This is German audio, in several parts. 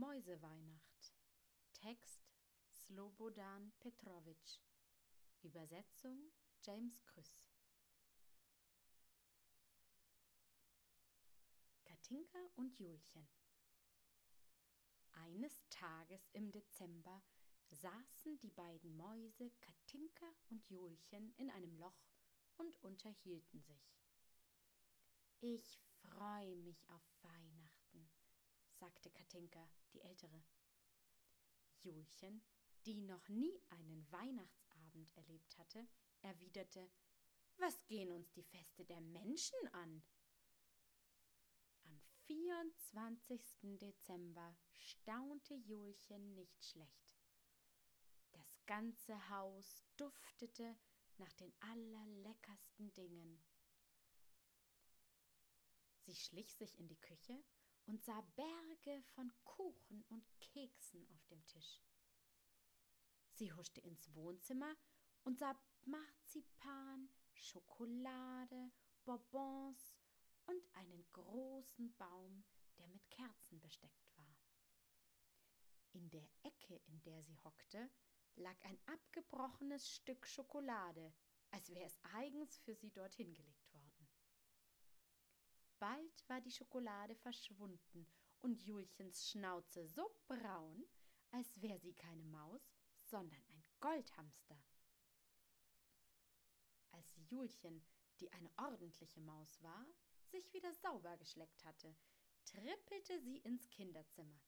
Mäuseweihnacht. Text Slobodan Petrovic. Übersetzung James Krüss. Katinka und Julchen. Eines Tages im Dezember saßen die beiden Mäuse Katinka und Julchen in einem Loch und unterhielten sich. Ich freue mich auf Weihnachten, sagte Katinka, die ältere. Julchen, die noch nie einen Weihnachtsabend erlebt hatte, erwiderte Was gehen uns die Feste der Menschen an? Am 24. Dezember staunte Julchen nicht schlecht. Das ganze Haus duftete nach den allerleckersten Dingen. Sie schlich sich in die Küche und sah Berge von Kuchen und Keksen auf dem Tisch. Sie huschte ins Wohnzimmer und sah Marzipan, Schokolade, Bonbons und einen großen Baum, der mit Kerzen besteckt war. In der Ecke, in der sie hockte, lag ein abgebrochenes Stück Schokolade, als wäre es eigens für sie dorthin gelegt. Bald war die Schokolade verschwunden und Julchens Schnauze so braun, als wäre sie keine Maus, sondern ein Goldhamster. Als Julchen, die eine ordentliche Maus war, sich wieder sauber geschleckt hatte, trippelte sie ins Kinderzimmer.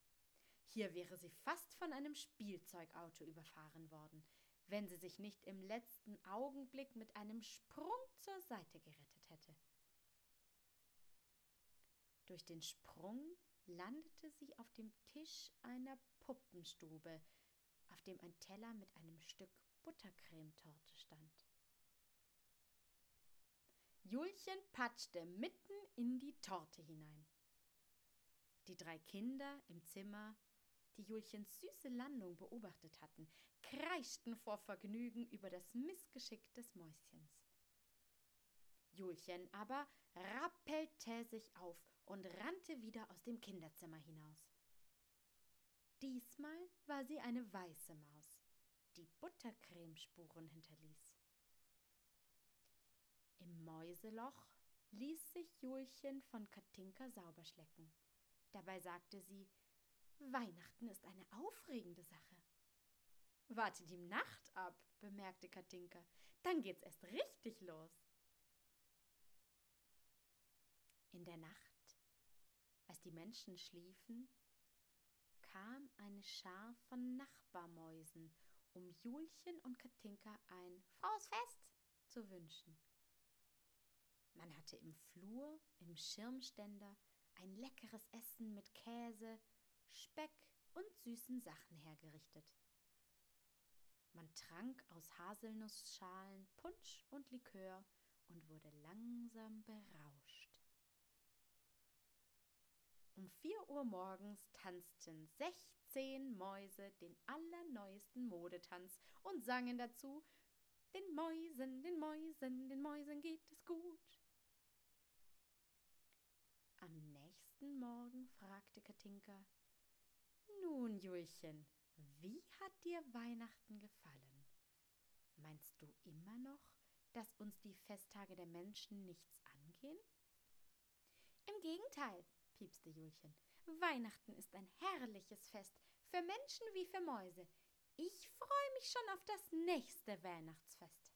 Hier wäre sie fast von einem Spielzeugauto überfahren worden, wenn sie sich nicht im letzten Augenblick mit einem Sprung zur Seite gerettet hätte. Durch den Sprung landete sie auf dem Tisch einer Puppenstube, auf dem ein Teller mit einem Stück Buttercremetorte stand. Julchen patschte mitten in die Torte hinein. Die drei Kinder im Zimmer, die Julchens süße Landung beobachtet hatten, kreischten vor Vergnügen über das Missgeschick des Mäuschens. Julchen aber rappelte sich auf und rannte wieder aus dem Kinderzimmer hinaus. Diesmal war sie eine weiße Maus, die Buttercremespuren hinterließ. Im Mäuseloch ließ sich Julchen von Katinka sauber schlecken. Dabei sagte sie, Weihnachten ist eine aufregende Sache. Warte die Nacht ab, bemerkte Katinka, dann geht's erst richtig los. In der Nacht, als die Menschen schliefen, kam eine Schar von Nachbarmäusen, um Julchen und Katinka ein Frohes Fest zu wünschen. Man hatte im Flur, im Schirmständer, ein leckeres Essen mit Käse, Speck und süßen Sachen hergerichtet. Man trank aus Haselnussschalen Punsch und Likör und wurde langsam berauscht. Um vier Uhr morgens tanzten sechzehn Mäuse den allerneuesten Modetanz und sangen dazu Den Mäusen, den Mäusen, den Mäusen geht es gut. Am nächsten Morgen fragte Katinka Nun, Julchen, wie hat dir Weihnachten gefallen? Meinst du immer noch, dass uns die Festtage der Menschen nichts angehen? Im Gegenteil, piepste Julchen. Weihnachten ist ein herrliches Fest, für Menschen wie für Mäuse. Ich freue mich schon auf das nächste Weihnachtsfest.